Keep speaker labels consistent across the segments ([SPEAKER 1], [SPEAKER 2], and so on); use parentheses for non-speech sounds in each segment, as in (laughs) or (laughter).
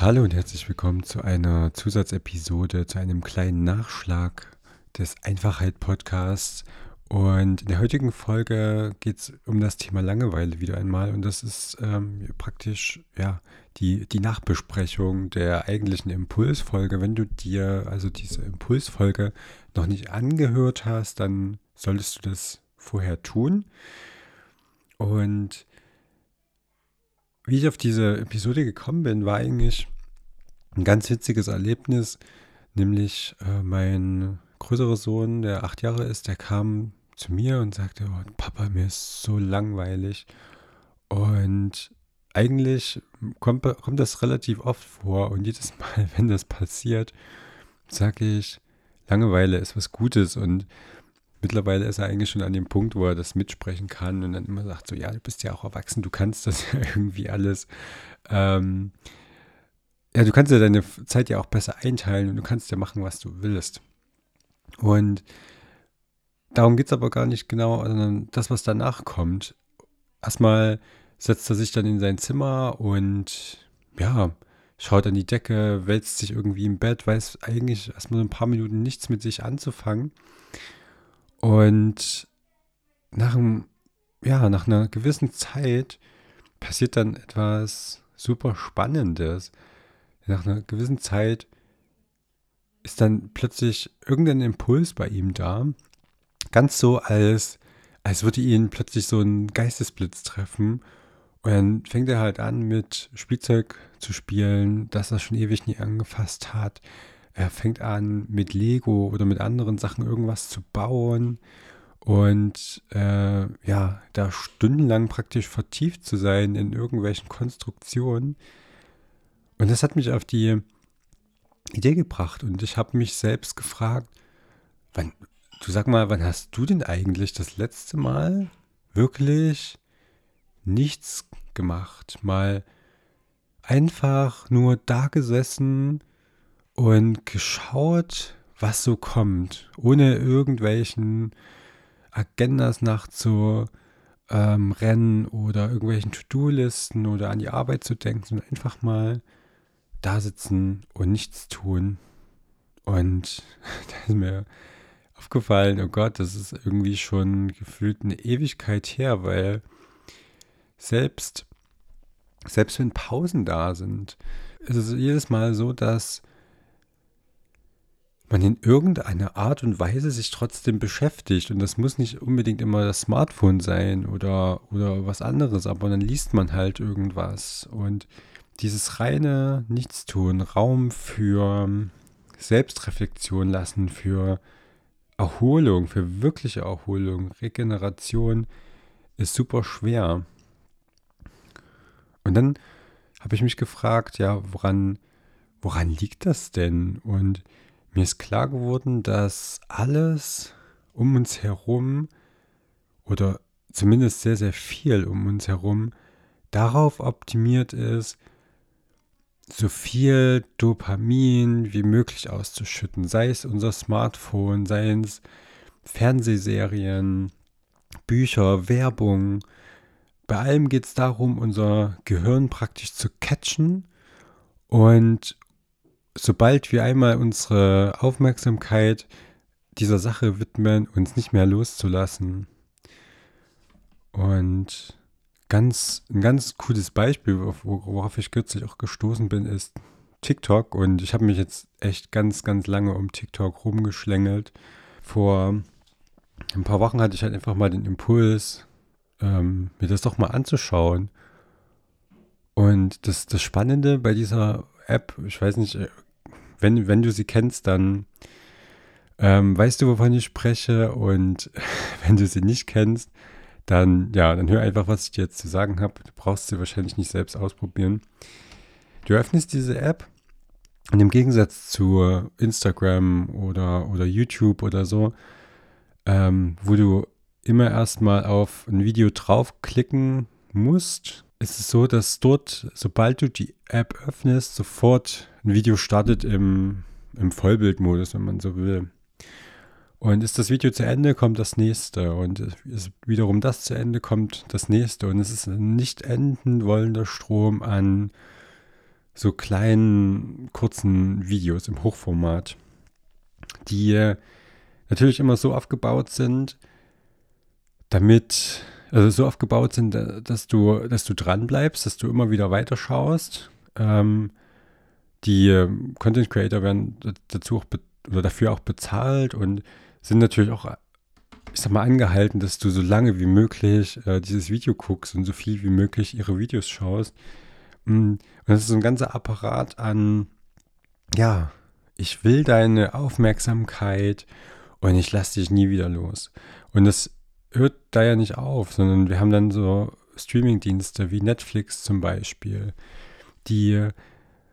[SPEAKER 1] Hallo und herzlich willkommen zu einer Zusatzepisode, zu einem kleinen Nachschlag des Einfachheit Podcasts. Und in der heutigen Folge geht es um das Thema Langeweile wieder einmal. Und das ist ähm, praktisch ja die, die Nachbesprechung der eigentlichen Impulsfolge. Wenn du dir also diese Impulsfolge noch nicht angehört hast, dann solltest du das vorher tun. Und wie ich auf diese Episode gekommen bin, war eigentlich ein ganz witziges Erlebnis, nämlich äh, mein größerer Sohn, der acht Jahre ist, der kam zu mir und sagte, oh, Papa, mir ist so langweilig. Und eigentlich kommt, kommt das relativ oft vor und jedes Mal, (laughs) wenn das passiert, sage ich, Langeweile ist was Gutes und mittlerweile ist er eigentlich schon an dem Punkt, wo er das mitsprechen kann und dann immer sagt so, ja, du bist ja auch erwachsen, du kannst das (laughs) ja irgendwie alles. Ähm, ja, du kannst ja deine Zeit ja auch besser einteilen und du kannst ja machen, was du willst. Und darum geht es aber gar nicht genau, sondern das, was danach kommt. Erstmal setzt er sich dann in sein Zimmer und ja, schaut an die Decke, wälzt sich irgendwie im Bett, weiß eigentlich erstmal ein paar Minuten nichts mit sich anzufangen. Und nach einem, ja, nach einer gewissen Zeit passiert dann etwas super Spannendes. Nach einer gewissen Zeit ist dann plötzlich irgendein Impuls bei ihm da. Ganz so, als, als würde ihn plötzlich so ein Geistesblitz treffen. Und dann fängt er halt an, mit Spielzeug zu spielen, das er schon ewig nie angefasst hat. Er fängt an, mit Lego oder mit anderen Sachen irgendwas zu bauen und äh, ja, da stundenlang praktisch vertieft zu sein in irgendwelchen Konstruktionen. Und das hat mich auf die Idee gebracht und ich habe mich selbst gefragt, wann, du sag mal, wann hast du denn eigentlich das letzte Mal wirklich nichts gemacht? Mal einfach nur da gesessen und geschaut, was so kommt, ohne irgendwelchen Agendas nachzurennen ähm, oder irgendwelchen To-Do-Listen oder an die Arbeit zu denken, sondern einfach mal da sitzen und nichts tun. Und (laughs) da ist mir aufgefallen, oh Gott, das ist irgendwie schon gefühlt eine Ewigkeit her, weil selbst, selbst wenn Pausen da sind, ist es jedes Mal so, dass man in irgendeiner Art und Weise sich trotzdem beschäftigt. Und das muss nicht unbedingt immer das Smartphone sein oder, oder was anderes, aber dann liest man halt irgendwas. Und dieses reine Nichtstun, Raum für Selbstreflexion lassen, für Erholung, für wirkliche Erholung, Regeneration, ist super schwer. Und dann habe ich mich gefragt, ja, woran, woran liegt das denn? Und mir ist klar geworden, dass alles um uns herum oder zumindest sehr, sehr viel um uns herum darauf optimiert ist, so viel Dopamin wie möglich auszuschütten, sei es unser Smartphone, sei es Fernsehserien, Bücher, Werbung. Bei allem geht es darum, unser Gehirn praktisch zu catchen und sobald wir einmal unsere Aufmerksamkeit dieser Sache widmen, uns nicht mehr loszulassen. Und ganz, ein ganz cooles Beispiel, worauf ich kürzlich auch gestoßen bin, ist TikTok. Und ich habe mich jetzt echt ganz, ganz lange um TikTok rumgeschlängelt. Vor ein paar Wochen hatte ich halt einfach mal den Impuls, ähm, mir das doch mal anzuschauen. Und das, das Spannende bei dieser App, ich weiß nicht, wenn, wenn du sie kennst, dann ähm, weißt du, wovon ich spreche. Und (laughs) wenn du sie nicht kennst, dann, ja, dann hör einfach, was ich dir jetzt zu sagen habe. Du brauchst sie wahrscheinlich nicht selbst ausprobieren. Du öffnest diese App und im Gegensatz zu Instagram oder, oder YouTube oder so, ähm, wo du immer erstmal auf ein Video draufklicken musst, ist es so, dass dort, sobald du die App öffnest, sofort ein Video startet im, im Vollbildmodus, wenn man so will. Und ist das Video zu Ende, kommt das nächste. Und ist wiederum das zu Ende, kommt das nächste. Und es ist ein nicht enden wollender Strom an so kleinen, kurzen Videos im Hochformat, die natürlich immer so aufgebaut sind, damit, also so aufgebaut sind, dass du, dass du dran dass du immer wieder weiterschaust. Ähm, die ähm, Content Creator werden dazu auch oder dafür auch bezahlt und sind natürlich auch, ich sag mal, angehalten, dass du so lange wie möglich äh, dieses Video guckst und so viel wie möglich ihre Videos schaust. Mm, und das ist so ein ganzer Apparat an, ja, ich will deine Aufmerksamkeit und ich lasse dich nie wieder los. Und das hört da ja nicht auf, sondern wir haben dann so Streaming-Dienste wie Netflix zum Beispiel, die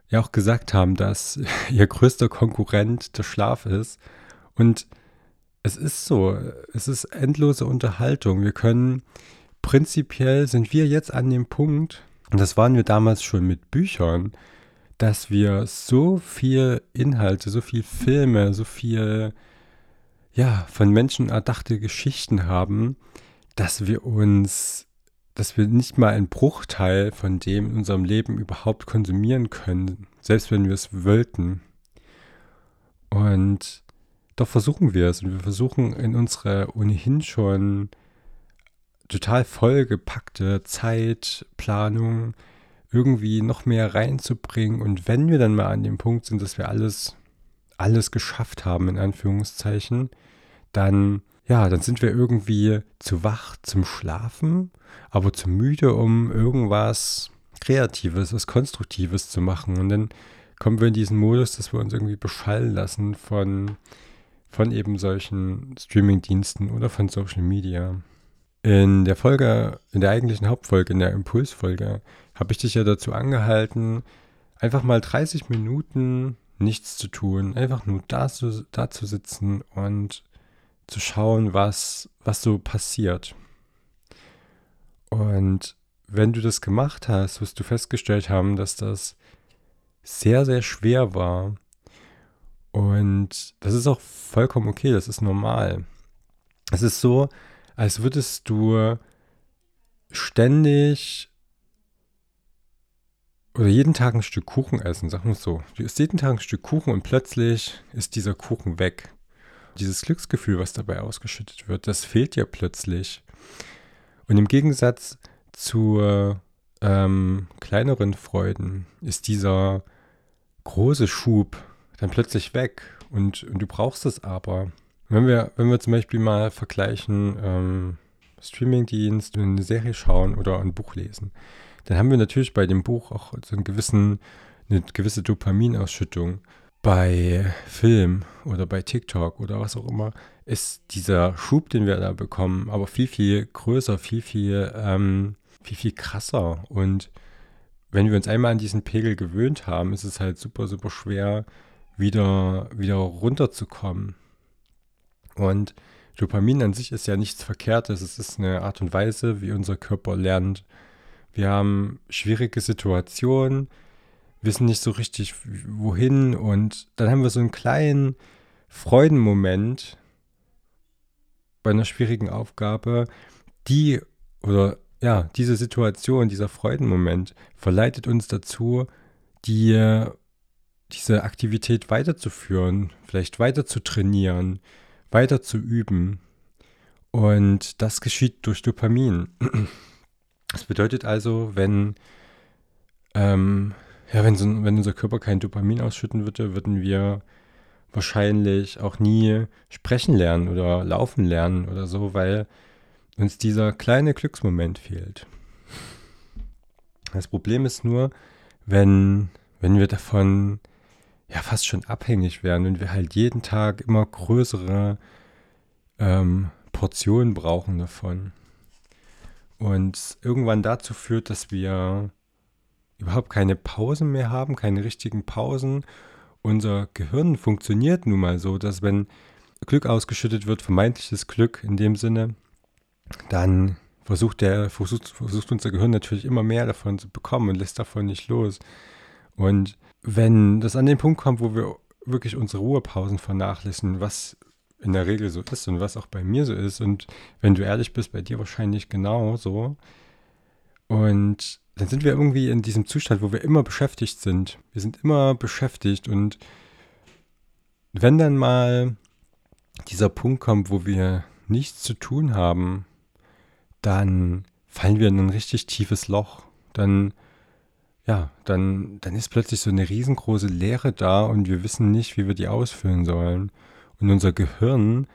[SPEAKER 1] ja auch gesagt haben, dass (laughs) ihr größter Konkurrent der Schlaf ist. Und es ist so, es ist endlose Unterhaltung. Wir können, prinzipiell sind wir jetzt an dem Punkt, und das waren wir damals schon mit Büchern, dass wir so viel Inhalte, so viel Filme, so viel, ja, von Menschen erdachte Geschichten haben, dass wir uns dass wir nicht mal einen Bruchteil von dem in unserem Leben überhaupt konsumieren können, selbst wenn wir es wollten. Und doch versuchen wir es und wir versuchen in unsere ohnehin schon total vollgepackte Zeitplanung irgendwie noch mehr reinzubringen. Und wenn wir dann mal an dem Punkt sind, dass wir alles, alles geschafft haben, in Anführungszeichen, dann ja, dann sind wir irgendwie zu wach zum Schlafen, aber zu müde, um irgendwas Kreatives, was Konstruktives zu machen. Und dann kommen wir in diesen Modus, dass wir uns irgendwie beschallen lassen von, von eben solchen Streaming-Diensten oder von Social Media. In der Folge, in der eigentlichen Hauptfolge, in der Impulsfolge, habe ich dich ja dazu angehalten, einfach mal 30 Minuten nichts zu tun, einfach nur da zu, da zu sitzen und zu schauen, was, was so passiert. Und wenn du das gemacht hast, wirst du festgestellt haben, dass das sehr, sehr schwer war. Und das ist auch vollkommen okay, das ist normal. Es ist so, als würdest du ständig oder jeden Tag ein Stück Kuchen essen, wir es so. Du isst jeden Tag ein Stück Kuchen und plötzlich ist dieser Kuchen weg dieses Glücksgefühl, was dabei ausgeschüttet wird, das fehlt ja plötzlich. Und im Gegensatz zu ähm, kleineren Freuden ist dieser große Schub dann plötzlich weg und, und du brauchst es aber. Wenn wir, wenn wir zum Beispiel mal vergleichen, ähm, Streamingdienst, eine Serie schauen oder ein Buch lesen, dann haben wir natürlich bei dem Buch auch so einen gewissen, eine gewisse Dopaminausschüttung bei Film oder bei TikTok oder was auch immer, ist dieser Schub, den wir da bekommen, aber viel, viel größer, viel, viel, ähm, viel, viel krasser. Und wenn wir uns einmal an diesen Pegel gewöhnt haben, ist es halt super, super schwer, wieder, wieder runterzukommen. Und Dopamin an sich ist ja nichts Verkehrtes. Es ist eine Art und Weise, wie unser Körper lernt. Wir haben schwierige Situationen, wissen nicht so richtig wohin und dann haben wir so einen kleinen Freudenmoment bei einer schwierigen Aufgabe, die oder ja, diese Situation, dieser Freudenmoment verleitet uns dazu, die, diese Aktivität weiterzuführen, vielleicht weiter zu trainieren, weiter zu üben. Und das geschieht durch Dopamin. Das bedeutet also, wenn ähm, ja, wenn, so, wenn unser Körper kein Dopamin ausschütten würde, würden wir wahrscheinlich auch nie sprechen lernen oder laufen lernen oder so, weil uns dieser kleine Glücksmoment fehlt. Das Problem ist nur, wenn, wenn wir davon ja fast schon abhängig werden und wir halt jeden Tag immer größere ähm, Portionen brauchen davon. Und irgendwann dazu führt, dass wir überhaupt keine Pausen mehr haben, keine richtigen Pausen. Unser Gehirn funktioniert nun mal so, dass wenn Glück ausgeschüttet wird, vermeintliches Glück in dem Sinne, dann versucht, der, versucht, versucht unser Gehirn natürlich immer mehr davon zu bekommen und lässt davon nicht los. Und wenn das an den Punkt kommt, wo wir wirklich unsere Ruhepausen vernachlässigen, was in der Regel so ist und was auch bei mir so ist, und wenn du ehrlich bist, bei dir wahrscheinlich genauso, und dann sind wir irgendwie in diesem Zustand, wo wir immer beschäftigt sind. Wir sind immer beschäftigt und wenn dann mal dieser Punkt kommt, wo wir nichts zu tun haben, dann fallen wir in ein richtig tiefes Loch. Dann, ja, dann, dann ist plötzlich so eine riesengroße Leere da und wir wissen nicht, wie wir die ausfüllen sollen. Und unser Gehirn,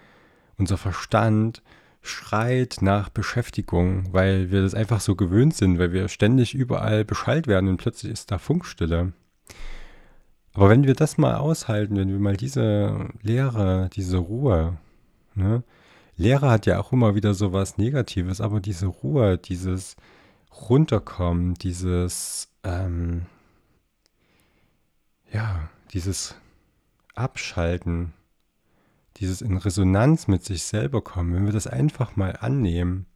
[SPEAKER 1] unser Verstand schreit nach Beschäftigung, weil wir das einfach so gewöhnt sind, weil wir ständig überall Bescheid werden und plötzlich ist da Funkstille. Aber wenn wir das mal aushalten, wenn wir mal diese Leere, diese Ruhe, ne? Leere hat ja auch immer wieder so was Negatives, aber diese Ruhe, dieses Runterkommen, dieses, ähm, ja, dieses Abschalten, dieses in Resonanz mit sich selber kommen, wenn wir das einfach mal annehmen,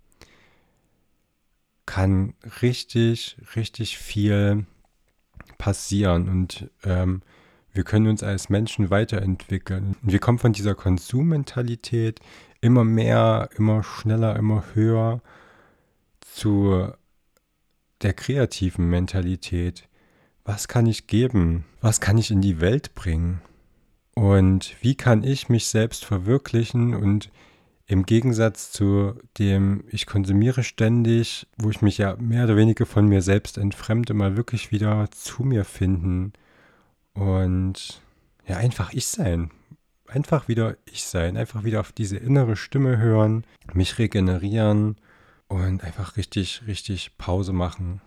[SPEAKER 1] kann richtig, richtig viel passieren und ähm, wir können uns als Menschen weiterentwickeln. Und wir kommen von dieser Konsummentalität immer mehr, immer schneller, immer höher zu der kreativen Mentalität. Was kann ich geben? Was kann ich in die Welt bringen? Und wie kann ich mich selbst verwirklichen und im Gegensatz zu dem, ich konsumiere ständig, wo ich mich ja mehr oder weniger von mir selbst entfremde, mal wirklich wieder zu mir finden und ja, einfach ich sein. Einfach wieder ich sein. Einfach wieder auf diese innere Stimme hören, mich regenerieren und einfach richtig, richtig Pause machen.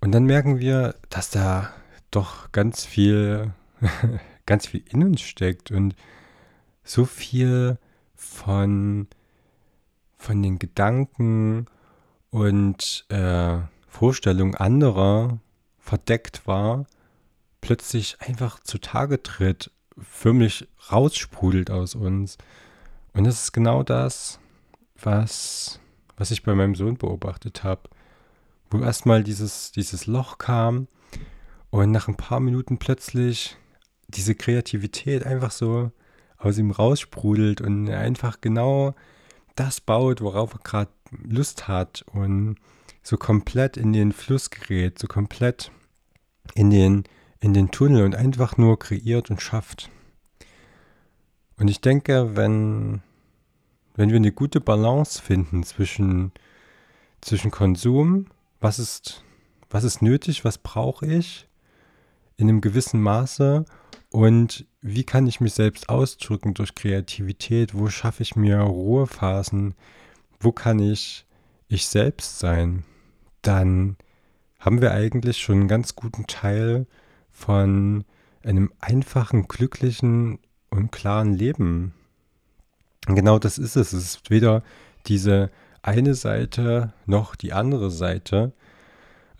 [SPEAKER 1] Und dann merken wir, dass da doch ganz viel, (laughs) ganz viel in uns steckt und so viel von, von den Gedanken und äh, Vorstellungen anderer verdeckt war, plötzlich einfach zutage tritt, förmlich raussprudelt aus uns. Und das ist genau das, was, was ich bei meinem Sohn beobachtet habe. Wo erstmal dieses, dieses Loch kam und nach ein paar Minuten plötzlich diese Kreativität einfach so aus ihm raussprudelt und einfach genau das baut, worauf er gerade Lust hat und so komplett in den Fluss gerät, so komplett in den, in den Tunnel und einfach nur kreiert und schafft. Und ich denke, wenn, wenn wir eine gute Balance finden zwischen, zwischen Konsum, was ist, was ist nötig, was brauche ich in einem gewissen Maße und wie kann ich mich selbst ausdrücken durch Kreativität? Wo schaffe ich mir Ruhephasen? Wo kann ich ich selbst sein? Dann haben wir eigentlich schon einen ganz guten Teil von einem einfachen, glücklichen und klaren Leben. Und genau das ist es. Es ist weder diese eine Seite noch die andere Seite.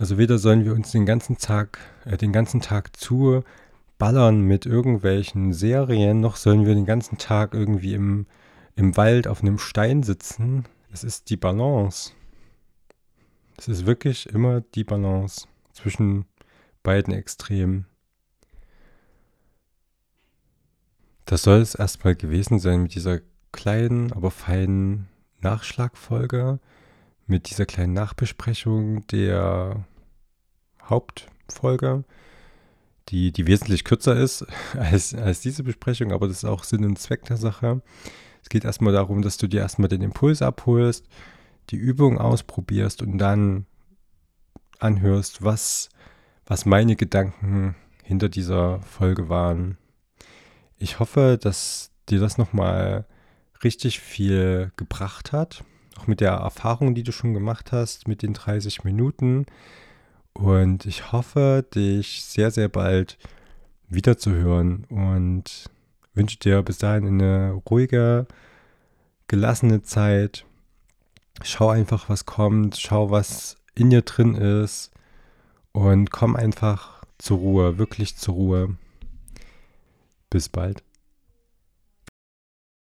[SPEAKER 1] Also weder sollen wir uns den ganzen Tag, äh, den ganzen Tag zu ballern mit irgendwelchen Serien, noch sollen wir den ganzen Tag irgendwie im, im Wald auf einem Stein sitzen. Es ist die Balance. Es ist wirklich immer die Balance zwischen beiden Extremen. Das soll es erstmal gewesen sein mit dieser kleinen, aber feinen Nachschlagfolge, mit dieser kleinen Nachbesprechung der Hauptfolge die, die wesentlich kürzer ist (laughs) als, als diese Besprechung, aber das ist auch Sinn und Zweck der Sache. Es geht erstmal darum, dass du dir erstmal den Impuls abholst, die Übung ausprobierst und dann anhörst, was, was meine Gedanken hinter dieser Folge waren. Ich hoffe, dass dir das nochmal richtig viel gebracht hat, auch mit der Erfahrung, die du schon gemacht hast, mit den 30 Minuten. Und ich hoffe, dich sehr, sehr bald wiederzuhören und wünsche dir bis dahin eine ruhige, gelassene Zeit. Schau einfach, was kommt, schau, was in dir drin ist und komm einfach zur Ruhe, wirklich zur Ruhe. Bis bald.